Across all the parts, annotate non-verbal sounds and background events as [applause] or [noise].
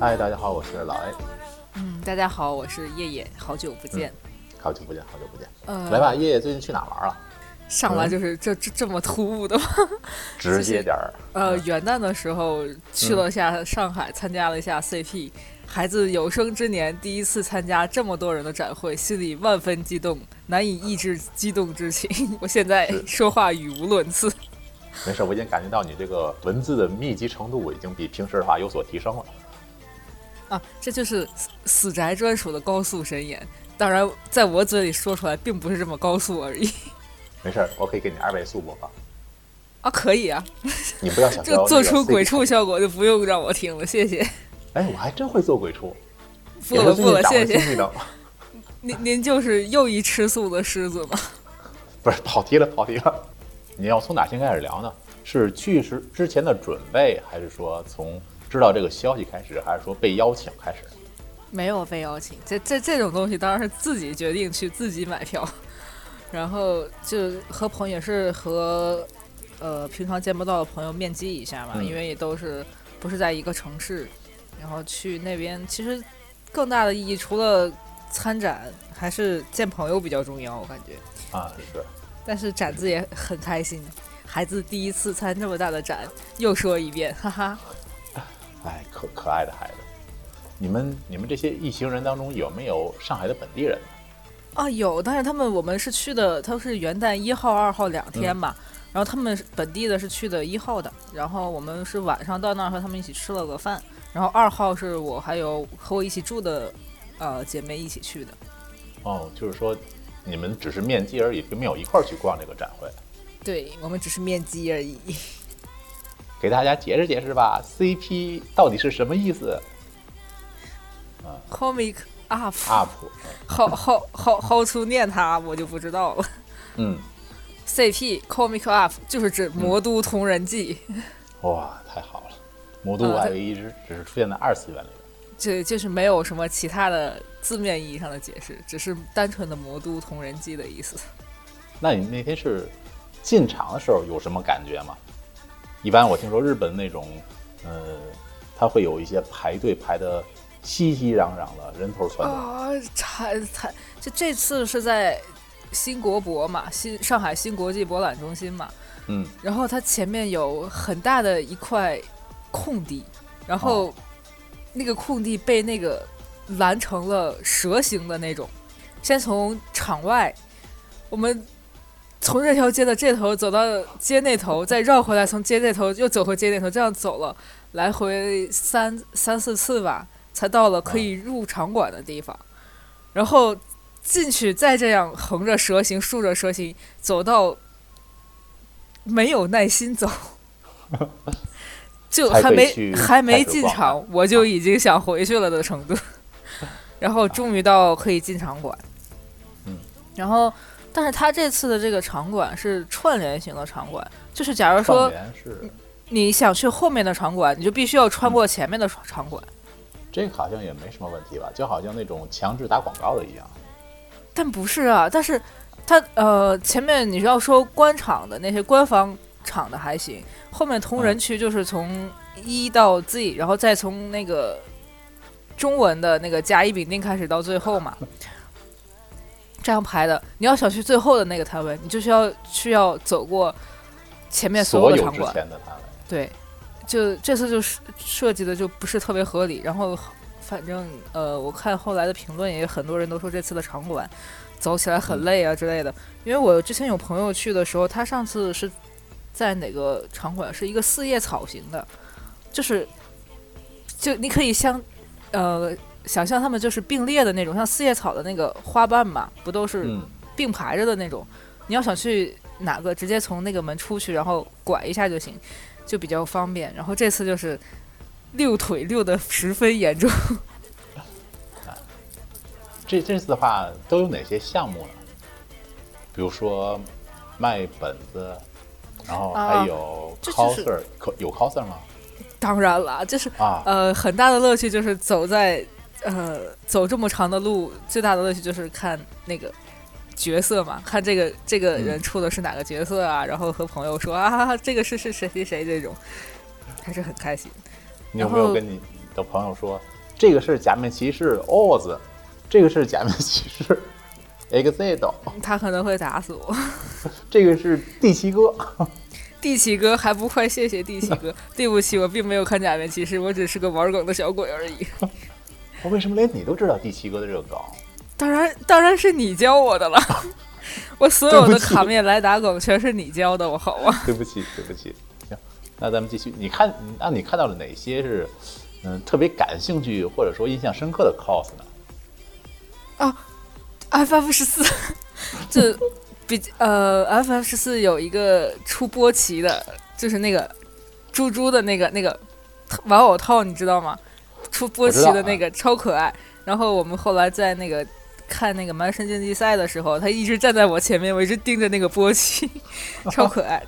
嗨，大家好，我是老 A，嗯，大家好，我是叶叶，好久不见。好久不见，好久不见。呃，来吧，叶叶最近去哪玩了？上来就是这这这么突兀的吗？[laughs] 直接点儿。呃，元旦的时候去了下上海，参加了一下 CP，孩子有生之年第一次参加这么多人的展会，心里万分激动，难以抑制激动之情。[laughs] 我现在说话语无伦次。没事，我已经感觉到你这个文字的密集程度已经比平时的话有所提升了。啊，这就是死死宅专属的高速神言。当然，在我嘴里说出来，并不是这么高速而已。没事儿，我可以给你二倍速播放。啊，可以啊，你不要想 [laughs] 就做出鬼畜效果，就不用让我听了，谢谢。哎，我还真会做鬼畜，不了不了，谢谢。[laughs] 您您就是又一吃素的狮子吗？[laughs] 不是跑题了，跑题了。你要从哪先开始聊呢？是去时之前的准备，还是说从知道这个消息开始，还是说被邀请开始？没有被邀请，这这这种东西当然是自己决定去自己买票，然后就和朋友也是和呃平常见不到的朋友面基一下嘛，嗯因为也都是不是在一个城市，然后去那边其实更大的意义除了参展，还是见朋友比较重要，我感觉。啊，是。但是展子也很开心，孩子第一次参这么大的展，又说一遍，哈哈。[laughs] 哎，可可爱的孩子。你们你们这些一行人当中有没有上海的本地人呢？啊，有，但是他们我们是去的，他是元旦一号、二号两天嘛，然后他们本地的是去的一号的，然后我们是晚上到那儿和他们一起吃了个饭，然后二号是我还有和我一起住的呃姐妹一起去的，哦，就是说你们只是面基而已，并没有一块儿去逛这个展会。对我们只是面基而已。[laughs] 给大家解释解释吧，CP 到底是什么意思啊 Comic up，？UP，好好好好出念它我就不知道了。嗯，CP Comic up 就是指《魔都同人记》哇，太好了。魔都我啊还以为一直只是出现在二次元里面。这就是没有什么其他的字面意义上的解释，只是单纯的《魔都同人记》的意思。那你那天是进场的时候有什么感觉吗？一般我听说日本那种，呃，他会有一些排队排的熙熙攘攘的，人头攒动。啊，才才就这次是在新国博嘛，新上海新国际博览中心嘛，嗯，然后它前面有很大的一块空地，然后哦那个空地被那个拦成了蛇形的那种。先从场外，我们从这条街的这头走到街那头，再绕回来，从街那头又走回街那头，这样走了来回三三四次吧，才到了可以入场馆的地方。然后进去，再这样横着蛇形、竖着蛇形走到没有耐心走，[laughs] 就还没还没进场，我就已经想回去了的程度。[laughs] 然后终于到可以进场馆，嗯，[laughs] 然后但是他这次的这个场馆是串联型的场馆，就是假如说你想去后面的场馆，你就必须要穿过前面的场场馆。这个好像也没什么问题吧？就好像那种强制打广告的一样。但不是啊，但是他呃前面你要说官场的那些官方场的还行，后面同人区就是从一到 Z，然后再从那个中文的那个甲乙丙丁开始到最后嘛，这样排的。你要想去最后的那个摊位，你就需要需要走过前面所有的场馆。对，就这次就是设计的就不是特别合理，然后反正呃，我看后来的评论也很多人都说这次的场馆走起来很累啊之类的。因为我之前有朋友去的时候，他上次是在哪个场馆，是一个四叶草型的，就是就你可以像呃想象他们就是并列的那种，像四叶草的那个花瓣嘛，不都是嗯，并排着的那种。你要想去哪个，直接从那个门出去，然后拐一下就行，就比较方便。然后这次就是遛腿遛的十分严重。[laughs] 这这次的话都有哪些项目呢？比如说卖本子，然后还啊有这就是 coser，、可有 coser 吗？当然了，就是啊，呃，很大的乐趣就是走在呃走这么长的路，最大的乐趣就是看那个角色嘛，看这个这个人嗯出的是哪个角色啊，然后和朋友说啊，这个是是谁谁谁这种，还是很开心。你有没有跟你的朋友说，这个是假面骑士 Oz，这个是假面骑士 [laughs] EXID？他可能会打死我。[laughs] 这个是第七哥。第七哥还不快谢谢第七哥，[laughs] 对不起，我并没有看假面骑士，我只是个玩梗的小鬼而已。我为什么连你都知道第七哥的这个梗？当然，当然是你教我的了。[laughs] 我所有的卡面来打梗全是你教的，我好吗？对不起，对不起。行，那咱们继续。你看，那你看到了哪些是嗯特别感兴趣或者说印象深刻的 cos 呢？啊 FF 十四，[laughs] 这比呃 FF 十四有一个出波奇的，就是那个猪猪的那个那个玩偶套，你知道吗？出波奇的那个超可爱。然后我们后来在那个看那个蛮神竞技赛的时候，他一直站在我前面，我一直盯着那个波奇，[laughs] 超可爱。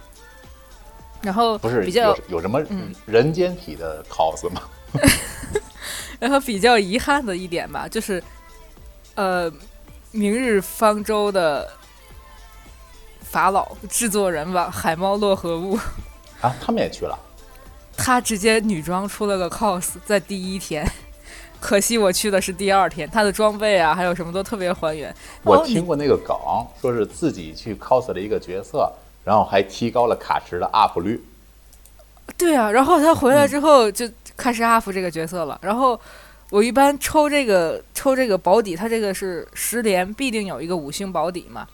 然后不是比较有有什么嗯人间体的 cos 吗？然后比较遗憾的一点吧，就是，呃，明日方舟的法老制作人吧，海猫洛河物，啊，他们也去了。他直接女装出了个 cos，在第一天。可惜我去的是第二天，他的装备啊，还有什么都特别还原。我听过那个梗，说是自己去 cos 了一个角色，然后还提高了卡池的 up 率。对啊，然后他回来之后就开始 up 这个角色了。然后我一般抽这个抽这个保底，它这个是十连必定有一个五星保底嘛。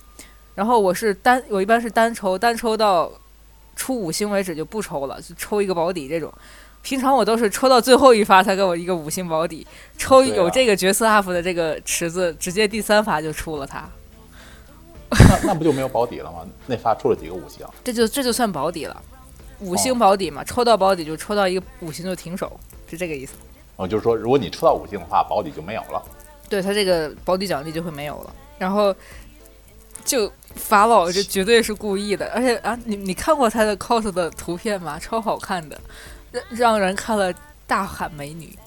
然后我是单，我一般是单抽，单抽到出五星为止就不抽了，就抽一个保底这种。平常我都是抽到最后一发才给我一个五星保底，抽有这个角色 up 的这个池子，直接第三发就出了他，[laughs] 那那不就没有保底了吗？那发出了几个五星？这就这就算保底了，五哦星保底嘛，抽到保底就抽到一个五星就停手，是这个意思。哦，就是说，如果你抽到五星的话，保底就没有了。对他这个保底奖励就会没有了。然后就法老这绝对是故意的，而且啊，你你看过他的 cos 的图片吗？超好看的，让人看了大喊美女。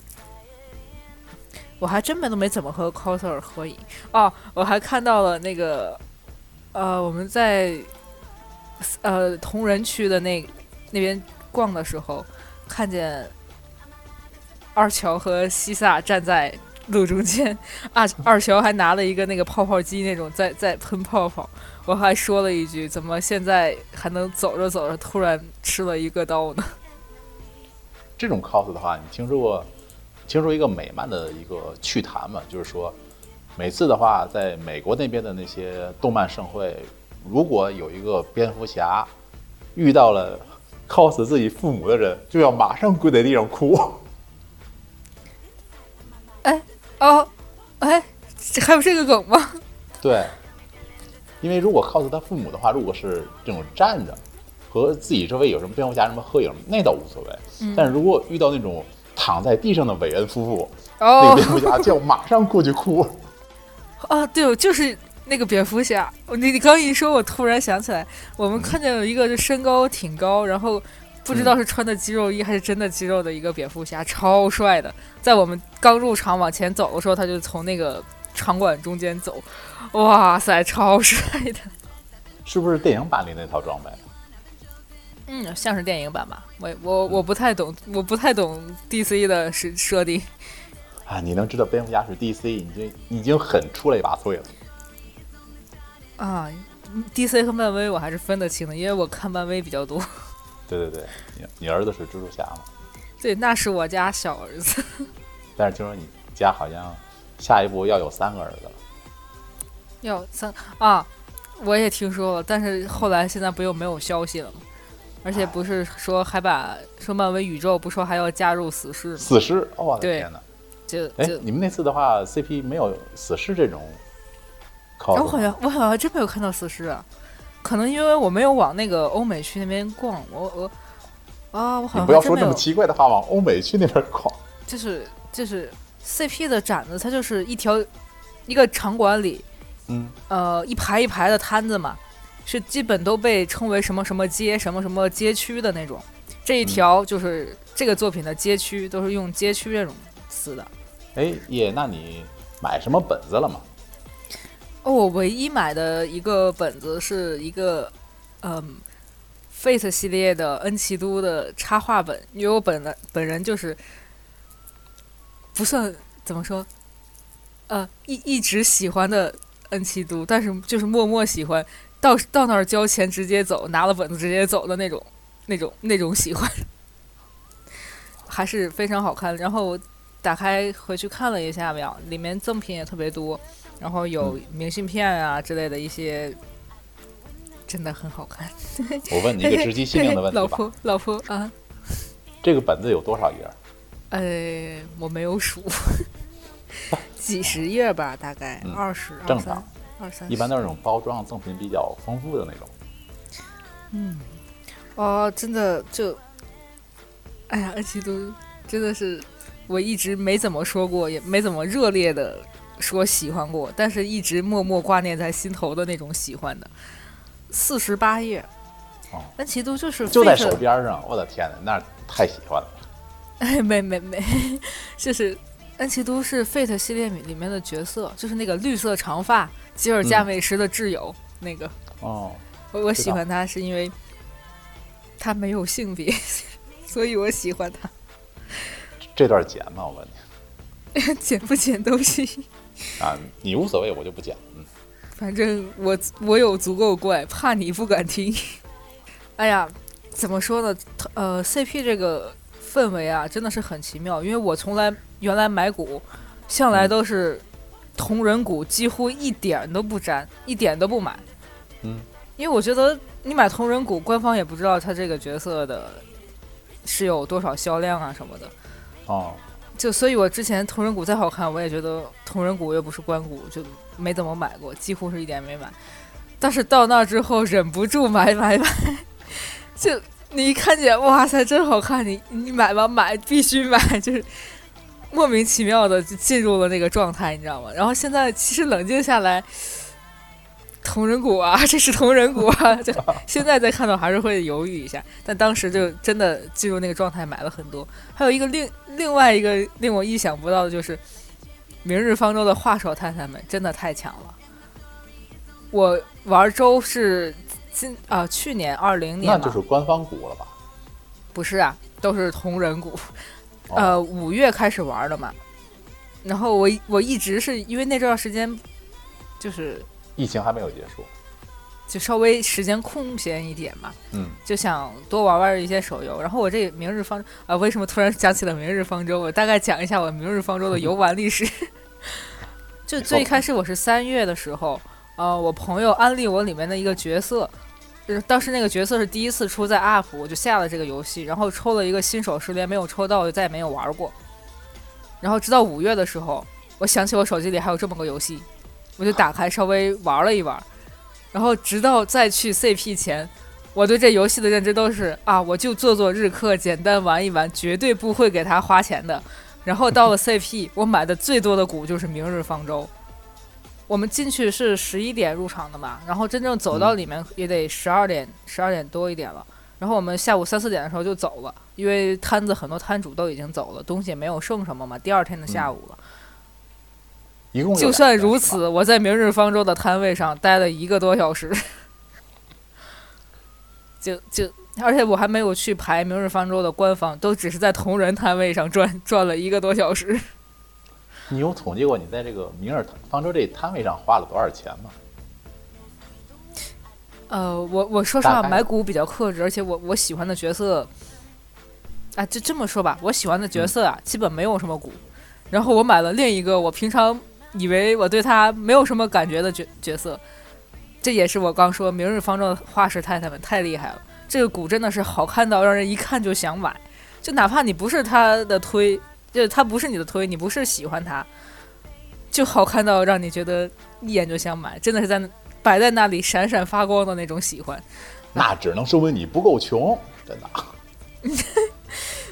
我还真没都没怎么和 coser 合影哦，我还看到了那个呃，我们在呃同仁区的那那边逛的时候，看见二乔和西萨站在路中间，二二乔还拿了一个那个泡泡机那种在在喷泡泡，我还说了一句：怎么现在还能走着走着突然吃了一个刀呢？这种 cos 的话，你听说过听说一个美漫的一个趣谈嘛？就是说，每次的话，在美国那边的那些动漫盛会，如果有一个蝙蝠侠遇到了 cos 自己父母的人，就要马上跪在地上哭。哎哦，哎，这还有这个梗吗？[laughs] 对，因为如果 cos 他父母的话，如果是这种站着和自己周围有什么蝙蝠侠什么合影，那倒无所谓。但是如果遇到那种躺在地上的韦恩夫妇，那哦个蝙蝠侠就要马上过去哭。[laughs] 啊，对，就是那个蝙蝠侠。你你刚一说，我突然想起来，我们看见有一个就身高挺高，然后不知道是穿的肌肉衣还是真的肌肉的一个蝙蝠侠，超帅的。在我们刚入场往前走的时候，他就从那个场馆中间走，哇塞，超 [laughs] 帅的。是不是电影版里那套装备？嗯，像是电影版吧。我我我不太懂，我不太懂 DC 的设设定。啊，你能知道蝙蝠侠是 DC，已经已经很出类拔萃了。啊，DC 和漫威我还是分得清的，因为我看漫威比较多。[laughs] 对对对，你你儿子是蜘蛛侠吗？对，那是我家小儿子。[laughs] 但是听说你家好像下一步要有三个儿子了。要三啊，我也听说了，但是后来现在不又没有消息了吗？而且不是说还把说漫威宇宙不说还要加入死侍吗？死侍，哦我天哪！就哎就，你们那次的话，CP 没有死侍这种。我好像我好像真没有看到死侍啊，可能因为我没有往那个欧美区那边逛，我我啊，我好像不要说这么奇怪的话往欧美去那边逛。就是就是 CP 的展子，它就是一条一个场馆里，嗯，呃，一排一排的摊子嘛，是基本都被称为什么什么街、什么什么街区的那种。这一条就是这个作品的街区，都是用街区这种词的。哎，耶，那你买什么本子了吗？哦，我唯一买的一个本子是一个，嗯，Fate 系列的恩奇都的插画本，因为我本来本人就是不算怎么说，呃，一一直喜欢的恩奇都，但是就是默默喜欢，到到那儿交钱直接走，拿了本子直接走的那种，那种那种喜欢，[laughs] 还是非常好看。然后我打开回去看了一下表，里面赠品也特别多。然后有明信片啊之类的一些，真的很好看。[laughs] 我问你一个直击心灵的问题吧，[laughs] 老婆，老婆啊，这个本子有多少页？呃，我没有数，几十页吧，大概嗯二十、正常，二三。一般都是那种包装赠品比较丰富的那种。嗯，哦，真的就，哎呀，恩奇都真的是我一直没怎么说过，也没怎么热烈的说喜欢过，但是一直默默挂念在心头的那种喜欢的。四十八页，哦恩奇都就是就在手边上，我的天呐，那太喜欢了。[laughs] 哎，没没没，[laughs] 就是恩奇都是 Fate 系列里面的角色，就是那个绿色长发吉尔加美什的挚友、那个。哦，我我喜欢他是因为他没有性别，[laughs] 所以我喜欢他。这段剪吗？我问你 [laughs] 剪不剪都行，啊，你无所谓，我就不剪。嗯，反正我我有足够怪，怕你不敢听。哎呀，怎么说呢？呃，CP 这个氛围啊，真的是很奇妙。因为我从来原来买股，向来都是同人股，几乎一点都不沾，一点都不买。嗯，因为我觉得你买同人股，官方也不知道他这个角色的是有多少销量啊什么的。哦，就所以，我之前同人股再好看，我也觉得同人股又不是关股，就没怎么买过，几乎是一点没买。但是到那之后，忍不住买买买，[laughs] 就你一看见，哇塞，真好看，你你买吧，买必须买，就是莫名其妙的就进入了那个状态，你知道吗？然后现在其实冷静下来，同人股啊，这是同人股啊，[laughs] 就现在再看到还是会犹豫一下，但当时就真的进入那个状态，买了很多。还有一个另另外一个令我意想不到的就是，明日方舟的画手太太们真的太强了。我玩周是今啊、去年二零年那，就是官方股了吧？不是啊，都是同人股。哦呃，五月开始玩的嘛，然后我我一直是因为那段时间就是疫情还没有结束。就稍微时间空闲一点嘛，嗯，就想多玩玩一些手游。然后我这明日方啊、为什么突然讲起了明日方舟？我大概讲一下我明日方舟的游玩历史。[laughs] 就最开始我是三月的时候，呃，我朋友安利我里面的一个角色，就是当时那个角色是第一次出在 UP，我就下了这个游戏，然后抽了一个新手失联，没有抽到，就再也没有玩过。然后直到五月的时候，我想起我手机里还有这么个游戏，我就打开稍微玩了一玩。然后直到再去 CP 前，我对这游戏的认知都是啊，我就做做日课，简单玩一玩，绝对不会给他花钱的。然后到了 CP，我买的最多的股就是明日方舟。我们进去是十一点入场的嘛，然后真正走到里面也得十二点，十二点多一点了。然后我们下午三四点的时候就走了，因为摊子很多摊主都已经走了，东西也没有剩什么嘛。第二天的下午了，一共就算如此，我在明日方舟的摊位上待了一个多小时，[laughs] 就就，而且我还没有去排明日方舟的官方，都只是在同人摊位上转转了一个多小时。你有统计过你在这个明日方舟这摊位上花了多少钱吗？呃，我我说实话，买股比较克制，而且我我喜欢的角色，啊，就这么说吧，我喜欢的角色啊，基本没有什么股。然后我买了另一个我平常以为我对他没有什么感觉的角角色，这也是我刚说明日方舟的画师太太们太厉害了，这个股真的是好看到让人一看就想买，就哪怕你不是他的推，就是他不是你的推，你不是喜欢他，就好看到让你觉得一眼就想买，真的是在摆在那里闪闪发光的那种喜欢。那只能说明你不够穷，真的。[laughs]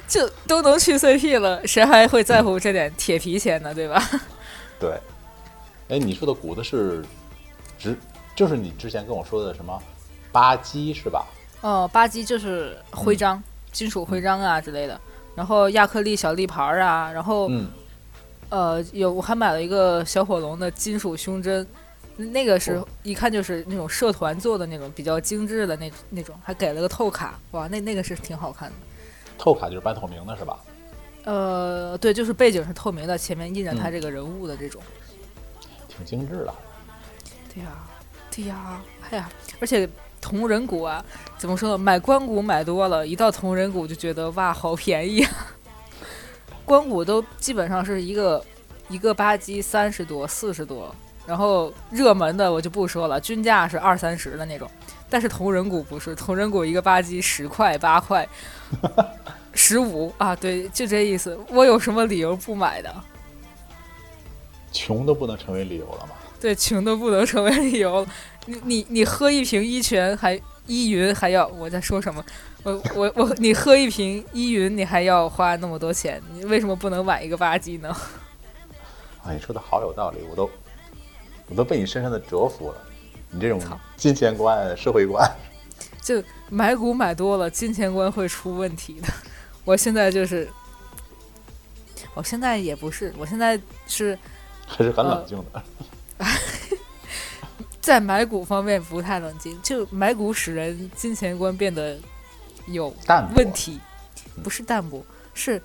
就都能去 CP 了，谁还会在乎这点铁皮钱呢？对吧？[laughs] 对，哎，你说的骨子是直，就是你之前跟我说的什么吧唧是吧？哦，吧唧就是徽章，金属徽章啊之类的，然后亚克力小立牌儿啊，然后、嗯，呃有我还买了一个小火龙的金属胸针，那个是哦一看就是那种社团做的那种比较精致的那那种，还给了个透卡，哇，那那个是挺好看的。透卡就是半透明的是吧？呃，对，就是背景是透明的，前面印着他嗯这个人物的这种。挺精致的。对呀，对呀，哎呀，而且同人骨啊，怎么说呢？买关谷买多了，一到同人骨就觉得哇，好便宜啊！[laughs] 关谷都基本上是一个一个吧唧三十多、四十多，然后热门的我就不说了，均价是二三十的那种。但是同人骨不是，同人骨一个吧唧十块、八块、[laughs] 十五啊，对，就这意思。我有什么理由不买的？穷都不能成为理由了吗？对，穷都不能成为理由。你你你喝一瓶依泉还依云还要我在说什么？我我我你喝一瓶依云你还要花那么多钱，你为什么不能买一个吧唧呢？啊，[laughs] 你说的好有道理，我都我都被你深深的折服了。你这种金钱观、社会观，[laughs] 就买股买多了，金钱观会出问题的。我现在就是，我现在也不是，我现在是还是很呃冷静的。在买股方面不太冷静，就买股使人金钱观变得有问题，不是淡薄，是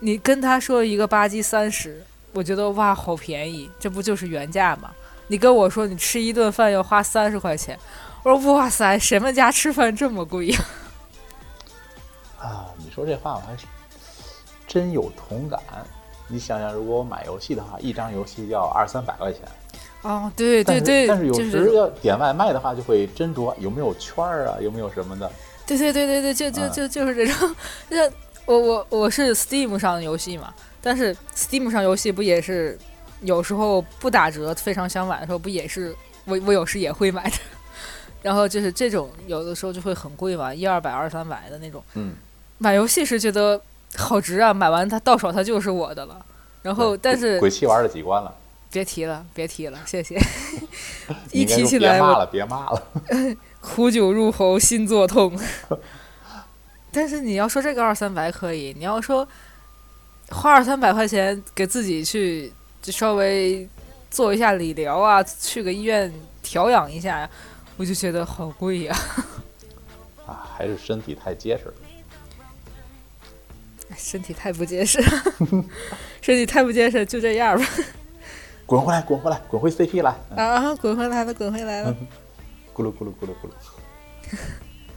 你跟他说一个吧唧三十，我觉得哇好便宜，这不就是原价吗？你跟我说你吃一顿饭要花三十块钱，我说哇塞，谁们家吃饭这么贵呀？啊，你说这话我还是真有同感。你想想，如果我买游戏的话，一张游戏要二三百块钱。哦，对对对，但是有时要点外卖的话，就会斟酌有没有圈儿啊，有没有什么的。对对对对对，就就啊就就是这种，那我我我是 Steam 上的游戏嘛，但是 Steam 上游戏不也是有时候不打折，非常想买的时候，不也是我我有时也会买的。然后就是这种有的时候就会很贵嘛，一二百、二三百的那种。嗯，买游戏是觉得好值啊，买完它到手它就是我的了。然后但是鬼泣玩了几关了？别提了，别提了，谢谢。[laughs] 一提起来骂了，别骂了。[laughs] 苦酒入喉，心作痛。[laughs] 但是你要说这个二三百可以，你要说花二三百块钱给自己去就稍微做一下理疗啊，去个医院调养一下呀，我就觉得好贵呀、啊，还是身体太结实了。身体太不结实，身体太不结实，[laughs] 就这样吧。滚回来，滚回来，滚回 CP 来！嗯啊，滚回来了，滚回来了。[laughs] 咕噜咕噜咕噜咕噜。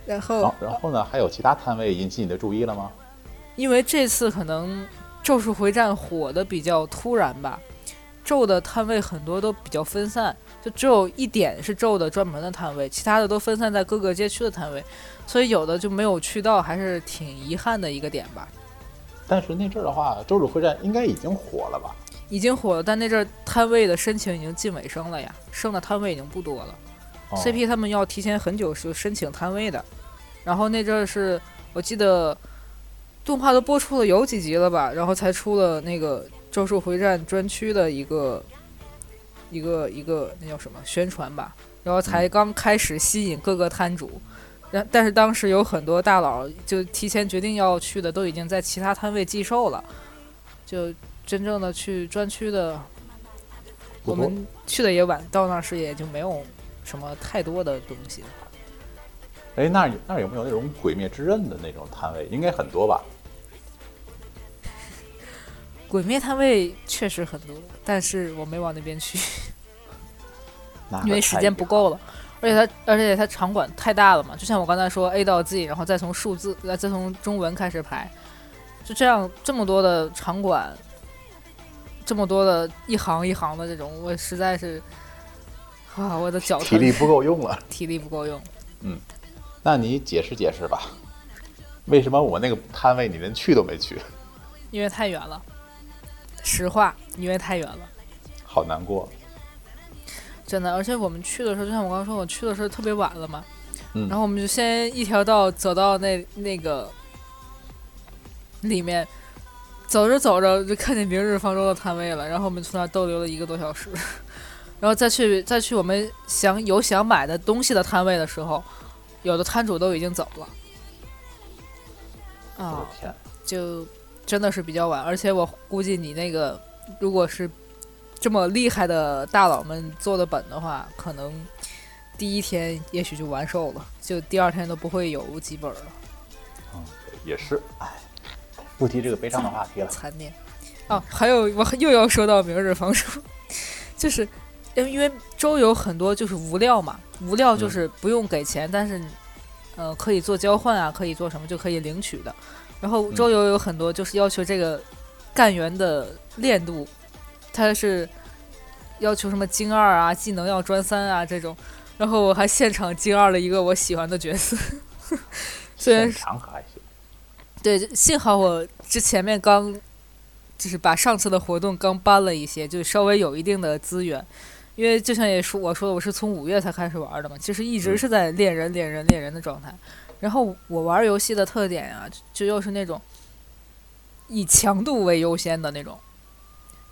然后好，然后呢？还有其他摊位引起你的注意了吗？因为这次可能《咒术回战》火的比较突然吧，咒的摊位很多都比较分散，就只有一点是咒的专门的摊位，其他的都分散在各个街区的摊位，所以有的就没有去到，还是挺遗憾的一个点吧。但是那阵儿的话，《周日会战》应该已经火了吧？已经火了，但那阵儿摊位的申请已经近尾声了呀，剩的摊位已经不多了。哦 CP 他们要提前很久就申请摊位的，然后那阵儿是我记得动画都播出了有几集了吧，然后才出了那个《咒术回战》专区的一个一个一个那叫什么宣传吧，然后才刚开始吸引各个摊主，然但但是当时有很多大佬就提前决定要去的，都已经在其他摊位寄售了，就真正的去专区的，我们去的也晚，到那时也就没有什么太多的东西了。哎，那儿那儿有没有那种《鬼灭之刃》的那种摊位？应该很多吧？鬼灭摊位确实很多，但是我没往那边去，因为时间不够了。而且它，而且它场馆太大了嘛，就像我刚才说 A 到 Z，然后再从数字，再再从中文开始排，就这样这么多的场馆，这么多的一行一行的这种，我实在是，啊，我的脚，[laughs] 体力不够用了。体力不够用。嗯那你解释解释吧，为什么我那个摊位你连去都没去？因为太远了，实话，因为太远了，好难过。真的。而且我们去的时候，就像我刚刚说，我去的时候特别晚了嘛，嗯然后我们就先一条道走到那那个里面，走着走着就看见明日方舟的摊位了，然后我们从那儿逗留了一个多小时，[laughs] 然后再去再去我们想有想买的东西的摊位的时候，有的摊主都已经走了。我啊就真的是比较晚，而且我估计你那个如果是这么厉害的大佬们做的本的话，可能第一天也许就完售了，就第二天都不会有几本了，嗯，也是，哎，不提这个悲伤的话题了。残念。哦，还有我又要说到明日方舟，就是因为因为周游很多就是无料嘛，无料就是不用给钱，但是呃可以做交换啊，可以做什么就可以领取的。然后周游有很多就是要求这个干员的练度，它是要求什么精二啊，技能要专三啊这种。然后我还现场精二了一个我喜欢的角色，[laughs] 虽然是场可还行，对，幸好我之前面刚就是把上次的活动刚搬了一些，就稍微有一定的资源。因为就像也说我说的，我是从五月才开始玩的嘛，其实一直嗯是在练人、练人、练人的状态。然后我玩游戏的特点啊，就又是那种以强度为优先的那种，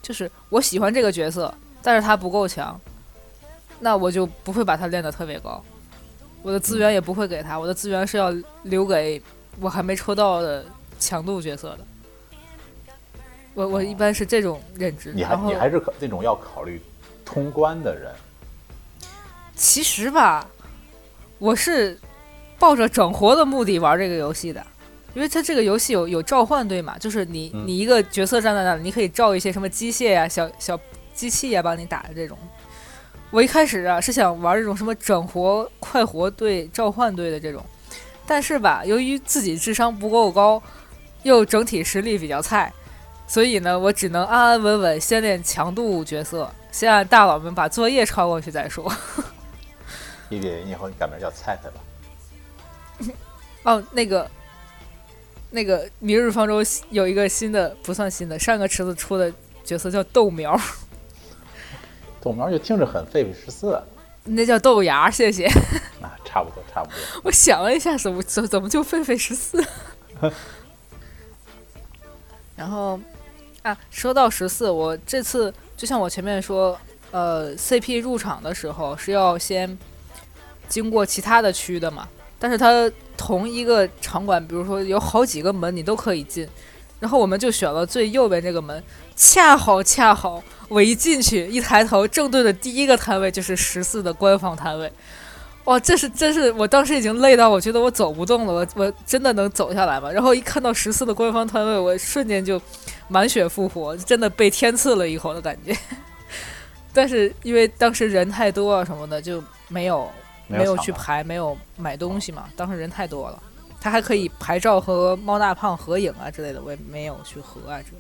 就是我喜欢这个角色，但是他不够强，那我就不会把他练得特别高，我的资源也不会给他，我的资源是要留给我还没抽到的强度角色的。我我一般是这种认知，你还你还是可那种要考虑通关的人，其实吧，我是抱着整活的目的玩这个游戏的，因为它这个游戏有有召唤队嘛？就是你嗯你一个角色站在那里，你可以召一些什么机械呀、小小机器呀帮你打的这种。我一开始啊是想玩这种什么整活、快活队、召唤队的这种，但是吧，由于自己智商不够高，又整体实力比较菜，所以呢，我只能安安稳稳先练强度角色，先让大佬们把作业抄过去再说。[laughs] 伊比，你以后你改名叫菜菜吧。[laughs] 哦，那个，那个《明日方舟》有一个新的，不算新的，上个池子出的角色叫豆苗，[laughs] 豆苗就听着很费费十四，那叫豆芽，谢谢。[laughs] 啊，差不多差不多。我想了一下，怎么怎怎么就狒狒十四？[laughs] 然后啊，说到十四，我这次就像我前面说，呃，CP 入场的时候是要先经过其他的区的嘛，但是它同一个场馆，比如说有好几个门你都可以进，然后我们就选了最右边这个门，恰好恰好我一进去一抬头，正对的第一个摊位就是十四的官方摊位。哇，这是真是，我当时已经累到我觉得我走不动了，我我真的能走下来吗？然后一看到十四的官方摊位，我瞬间就满血复活，真的被天赐了一口的感觉。[laughs] 但是因为当时人太多啊什么的，就没有没有去排，没有买东西嘛，当时人太多了。他还可以拍照和猫大胖合影啊之类的，我也没有去合啊之类，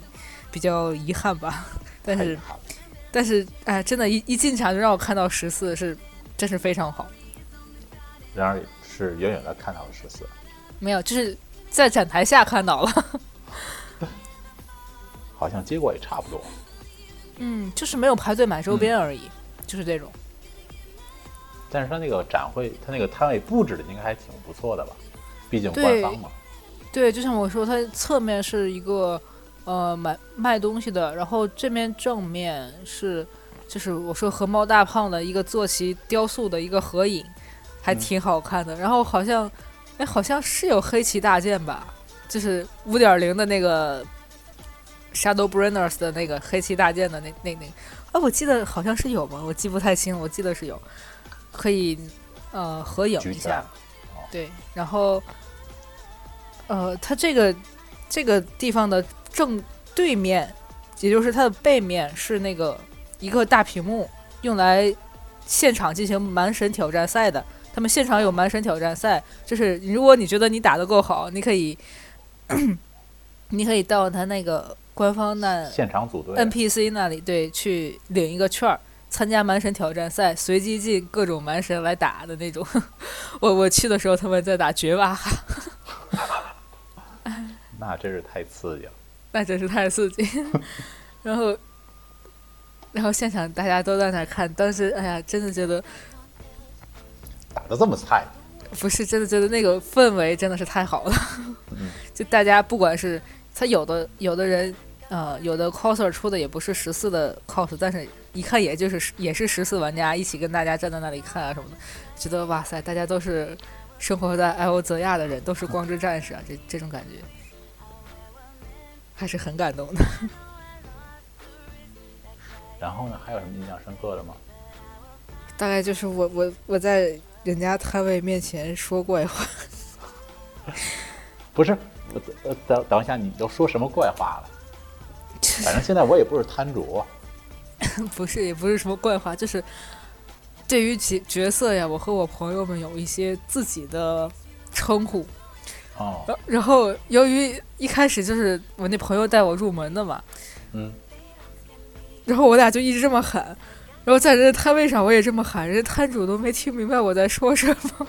比较遗憾吧。但是 [laughs] 但是哎，真的，一一进场就让我看到十四是真是非常好。然而是远远的看到了十四，没有，就是在展台下看到了。[laughs] 好像结果也差不多。嗯，就是没有排队买周边而已，就是这种。但是他那个展会，他那个摊位布置的应该还挺不错的吧？毕竟官方嘛。对，就像我说，它侧面是一个呃买卖东西的，然后这面正面是就是我说和猫大胖的一个坐骑雕塑的一个合影，还挺好看的。然后好像哎好像是有黑旗大剑吧，就是五点零的那个 Shadow Bringers 的那个黑旗大剑的那那那啊，我记得好像是有吧，我记不太清，我记得是有，可以呃合影一下。对，然后呃，它这个这个地方的正对面，也就是它的背面是那个一个大屏幕，用来现场进行蛮神挑战赛的。他们现场有蛮神挑战赛，就是如果你觉得你打的够好，你可以，[clears throat] 你可以到他那个官方那现场组队，NPC 那里对去领一个券儿，参加蛮神挑战赛，随机进各种蛮神来打的那种。[laughs] 我我去的时候他们在打绝瓦哈，[laughs] 那真是太刺激了。那真是太刺激。[laughs] 然后，然后现场大家都在那看，当时哎呀，真的觉得打的这么菜，不是真的觉得那个氛围真的是太好了。嗯就大家不管是他有的有的人，呃，有的 coser 出的也不是十四的 cos，但是一看也就是也是十四玩家一起跟大家站在那里看啊什么的，觉得哇塞，大家都是生活在艾欧泽亚的人，都是光之战士啊，这这种感觉还是很感动的。[laughs] 然后呢，还有什么印象深刻的吗？大概就是我我我在人家摊位面前说怪话，[laughs] 不是，我呃等等一下，你都说什么怪话了？[laughs] 反正现在我也不是摊主，[laughs] 不是也不是什么怪话，就是对于角角色呀，我和我朋友们有一些自己的称呼。哦，然然后由于一开始就是我那朋友带我入门的嘛，嗯，然后我俩就一直这么喊，然后在人家摊位上我也这么喊，人家摊主都没听明白我在说什么。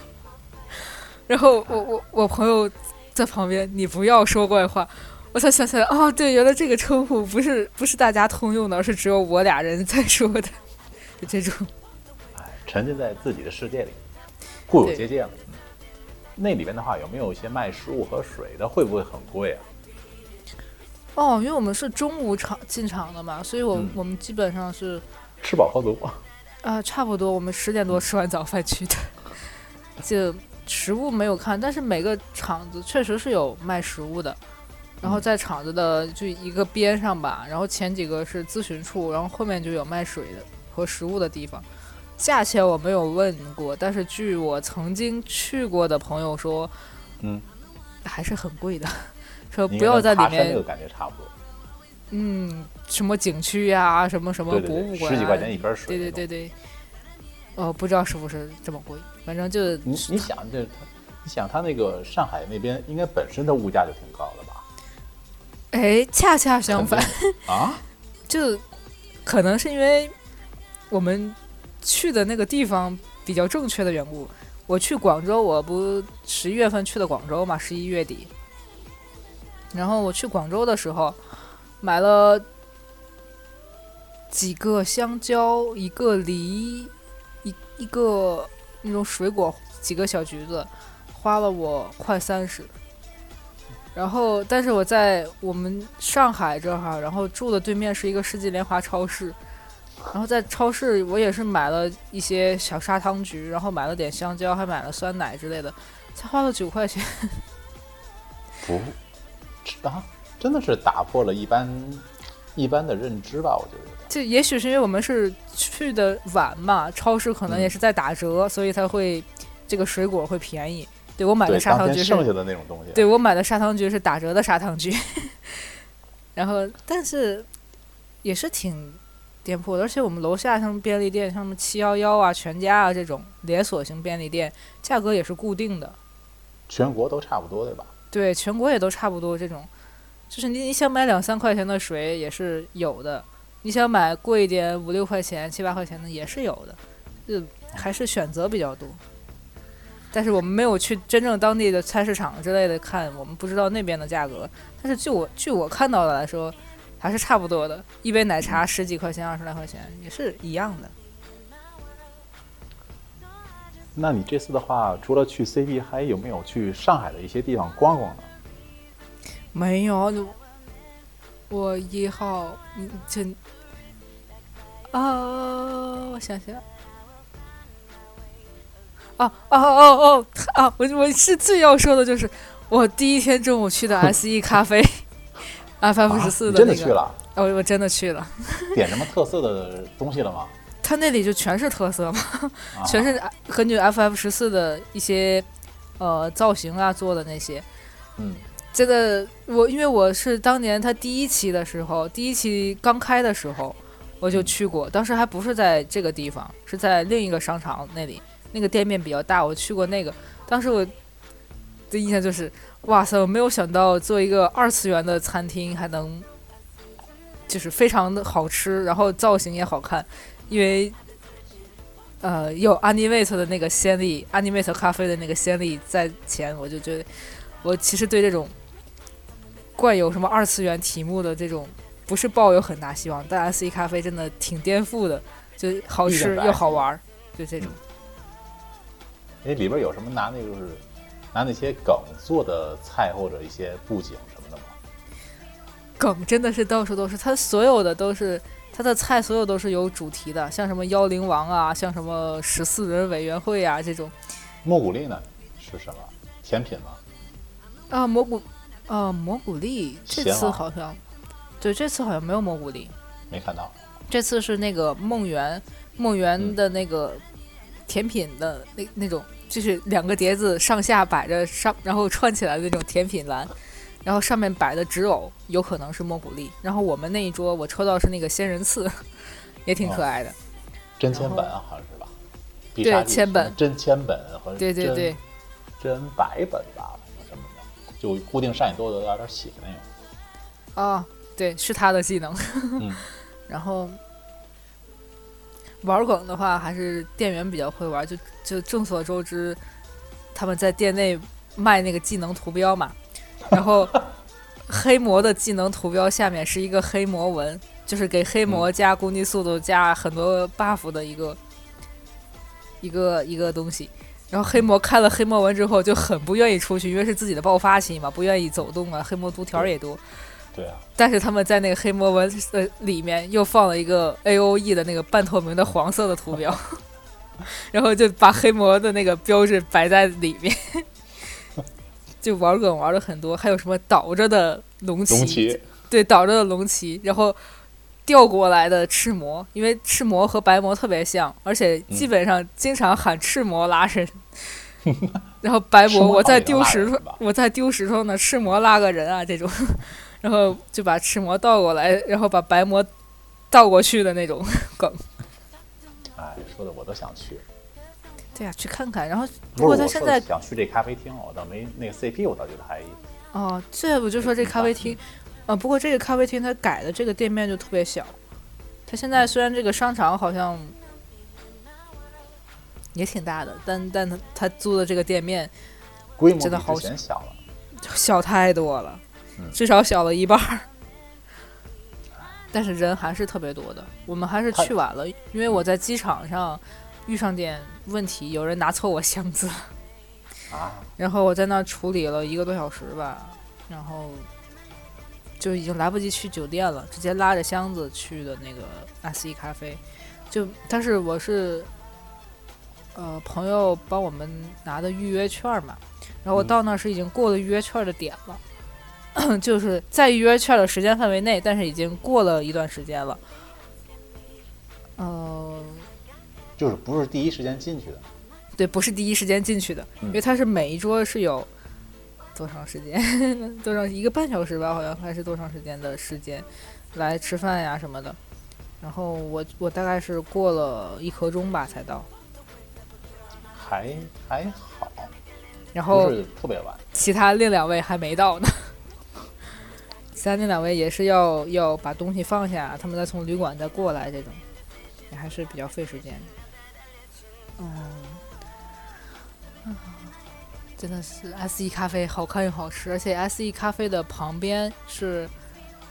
[laughs] 然后我我我朋友在旁边，你不要说怪话，我才想起来，哦，对，原来这个称呼不是不是大家通用的，而是只有我俩人在说的，就这种。哎，沉浸在自己的世界里，固有对结界了。嗯那里边的话，有没有一些卖食物和水的？会不会很贵啊？哦，因为我们是中午场进场的嘛，所以我、嗯我们基本上是吃饱喝足。啊、差不多我们十点多吃完早饭去的，就食物没有看，但是每个场子确实是有卖食物的。然后嗯在厂子的就一个边上吧，然后前几个是咨询处，然后后面就有卖水的和食物的地方。价钱我没有问过，但是据我曾经去过的朋友说，嗯，还是很贵的，说不要在里面，山那个感觉差不多。嗯，什么景区呀、什么什么博物馆、啊，十几块钱一瓶水。对对对。对，哦，不知道是不是这么贵，反正就你你想这他，你想他那个上海那边应该本身的物价就挺高的吧？哎，恰恰相反，啊？[laughs] 就可能是因为我们去的那个地方比较正确的缘故。我去广州，我不十一月份去的广州嘛，十一月底。然后我去广州的时候，买了几个香蕉，一个梨，一一个那种水果，几个小橘子，花了我快三十。然后，但是我在我们上海这哈，然后住的对面是一个世纪联华超市，然后在超市我也是买了一些小砂糖橘，然后买了点香蕉，还买了酸奶之类的，才花了九块钱。不，啊，真的是打破了一般一般的认知吧？我觉得。这也许是因为我们是去的晚嘛，超市可能也是在打折，所以才会这个水果会便宜。对我买的，砂糖橘是剩下的那种东西。对我买的砂糖橘是打折的砂糖橘，[laughs] 然后但是也是挺店铺的，而且我们楼下像便利店，像什么七幺幺啊、全家啊这种连锁型便利店，价格也是固定的，全国都差不多，对吧？对，全国也都差不多这种，就是你你想买两三块钱的水也是有的，你想买贵一点五六块钱、七八块钱的也是有的，就还是选择比较多。但是我们没有去真正当地的菜市场之类的看，我们不知道那边的价格。但是据我据我看到的来说，还是差不多的，一杯奶茶十几块钱、二十来块钱也是一样的。那你这次的话，除了去 CB，还有没有去上海的一些地方逛逛呢？没有，就我一号，嗯，这啊，我想想，哦哦哦哦啊！我我是最要说的就是我第一天中午去的 S E 咖啡，FF 十四的那个，真的去了？哦，我真的去了，[laughs] 点什么特色的东西了吗？他那里就全是特色嘛，[laughs] 啊、全是根据 FF 十四的一些呃造型啊做的那些，嗯，真的，我因为我是当年他第一期的时候，第一期刚开的时候，我就去过，当时还不是在这个地方，是在另一个商场那里，那个店面比较大，我去过那个。当时我的印象就是，哇塞，我没有想到做一个二次元的餐厅还能，就是非常的好吃，然后造型也好看，因为。呃，有 Animate 的那个先例，Animate 咖啡的那个先例在前，我就觉得，我其实对这种怪有什么二次元题目的这种，不是抱有很大希望，但 S E 咖啡真的挺颠覆的，就好吃又好玩儿，就这种。哎，里边有什么拿那个就是拿那些梗做的菜或者一些布景什么的吗？梗真的是到处都是，它所有的都是它的菜，所有都是有主题的，像什么妖灵王啊，像什么十四人委员会啊这种莫古力呢是什么？甜品吗？啊蘑菇啊，蘑菇粒这次好像，对，这次好像没有蘑菇粒，没看到。这次是那个梦圆梦圆嗯的那个甜品的那那种，就是两个碟子上下摆着上，然后串起来的那种甜品篮，然后上面摆的纸偶有可能是蘑古粒，然后我们那一桌我抽到是那个仙人刺，也挺可哦爱的。真千本啊，好像是吧？必杀技千本真千本和真对对对，真百本吧，什么的，就固定上瘾多的有点血那种。哦，对，是他的技能。嗯 [laughs] 然后玩梗的话，还是店员比较会玩，就就众所周知，他们在店内卖那个技能图标嘛，[laughs] 然后黑魔的技能图标下面是一个黑魔纹，就是给黑魔加攻击速度加很多 buff 的一个一个一个东西。然后黑魔看了黑魔纹之后就很不愿意出去，因为是自己的爆发期嘛，不愿意走动啊。黑魔毒条也多，对啊，但是他们在那个黑魔纹呃里面又放了一个 A O E 的那个半透明的黄色的图标，[laughs] 然后就把黑魔的那个标志摆在里面，[laughs] 就玩梗玩了很多，还有什么倒着的龙骑对，倒着的龙骑，然后调过来的赤魔，因为赤魔和白魔特别像，而且基本上经常喊赤魔拉人。[laughs] 然后白魔魔我在丢石头，我在丢石头呢，赤魔拉个人啊这种，然后就把赤魔倒过来，然后把白魔倒过去的那种 [laughs] 梗。哎，说的我都想去。对呀、去看看。然后不过他现在想去这咖啡厅，我倒没那个 CP，我倒觉得还哦，这我就说这咖啡厅，呃，不过这个咖啡厅它改的这个店面就特别小，它现在虽然这个商场好像也挺大的，但但它它租的这个店面规模真的好小了。小太多了嗯，至少小了一半儿。[laughs] 但是人还是特别多的，我们还是去晚了，因为我在机场上遇上点问题，有人拿错我箱子，啊，然后我在那处理了一个多小时吧，然后就已经来不及去酒店了，直接拉着箱子去的那个 S E 咖啡。就但是我是呃朋友帮我们拿的预约券嘛，然后我嗯。到那儿是已经过了预约券的点了，[clears throat] 就是在预约券的时间范围内，但是已经过了一段时间了。呃，就是不是第一时间进去的。对，不是第一时间进去的，嗯因为它是每一桌是有多长时间，[laughs] 多长一个半小时吧，好像还是多长时间的时间来吃饭呀什么的。然后我我大概是过了一刻钟吧才到，还还好，然后特别晚。其他另两位还没到呢。其他那两位也是要要把东西放下，他们再从旅馆再过来，这种也还是比较费时间的。嗯，啊真的是 S E 咖啡好看又好吃，而且 S E 咖啡的旁边是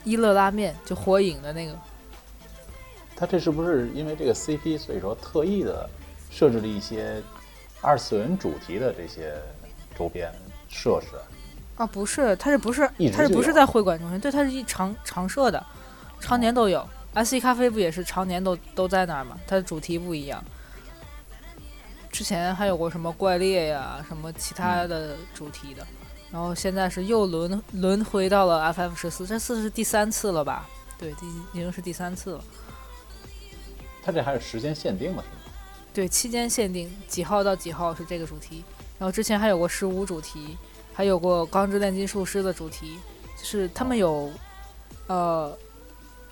一乐拉面，就火影的那个。他这是不是因为这个 CP，所以说特意的设置了一些二次元主题的这些周边设施？啊，不是，它是不是一直就有它是不是在会馆中心？对，它是一常常设的，常年都有。S E 咖啡不也是常年都都在那儿吗？它的主题不一样。之前还有过什么怪猎呀，什么其他的主题的，然后现在是又轮轮回到了 FF 十四，这次是第三次了吧？对，第已经是第三次了。它这还是时间限定的，是吗？对，期间限定几号到几号是这个主题，然后之前还有过十五主题，还有过钢之炼金术师的主题，就是他们有，呃，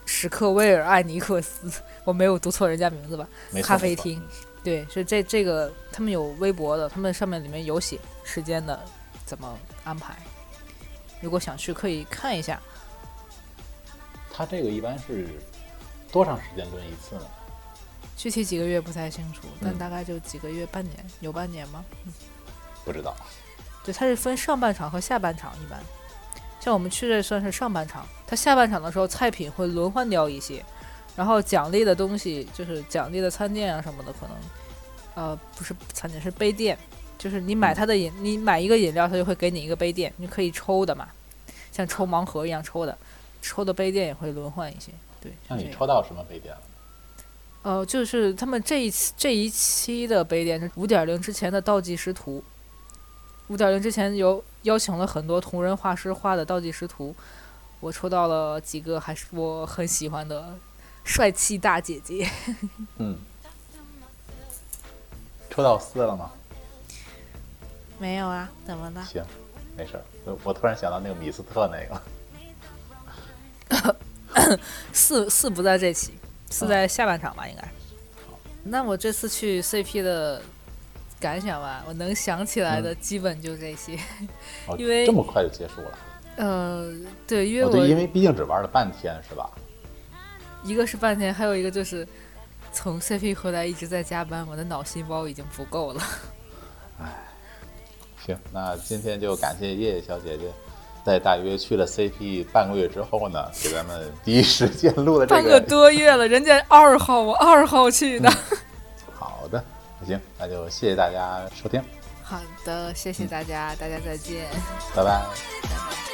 史克威尔艾尼克斯，[laughs] 我没有读错人家名字吧？没错咖啡厅对，是这这个他们有微博的，他们上面里面有写时间的怎么安排，如果想去可以看一下。他这个一般是多长时间轮一次呢？具体几个月不太清楚，但嗯大概就几个月、半年，有半年吗？不知道。对，它是分上半场和下半场，一般。像我们去这算是上半场，它下半场的时候菜品会轮换掉一些，然后奖励的东西就是奖励的餐垫啊什么的，可能呃不是餐垫是杯垫，就是你买它的饮，你买一个饮料，它就会给你一个杯垫，你可以抽的嘛，像抽盲盒一样抽的，抽的杯垫也会轮换一些。对，那你抽到什么杯垫了？呃，就是他们这一期这一期的杯垫是五点零之前的倒计时图，五点零之前有邀请了很多同人画师画的倒计时图，我抽到了几个还是我很喜欢的帅气大姐姐。嗯，抽到四了吗？没有啊？怎么了？行，没事儿。我我突然想到那个米斯特那个。[coughs] 四四不在这期，四在下半场吧，应该。那我这次去 CP 的感想吧，我能想起来的基本就这些。哦 [laughs] 因为这么快就结束了。呃，对，因为对，因为毕竟只玩了半天，是吧？一个是半天，还有一个就是从 CP 回来一直在加班，我的脑细胞已经不够了。行，那今天就感谢叶叶小姐姐，在大约去了 CP 半个月之后呢，给咱们第一时间录了这半个个。多月了，人家二号，我二号去的，行，那就谢谢大家收听，好的，谢谢大家，大家再见。拜拜。拜拜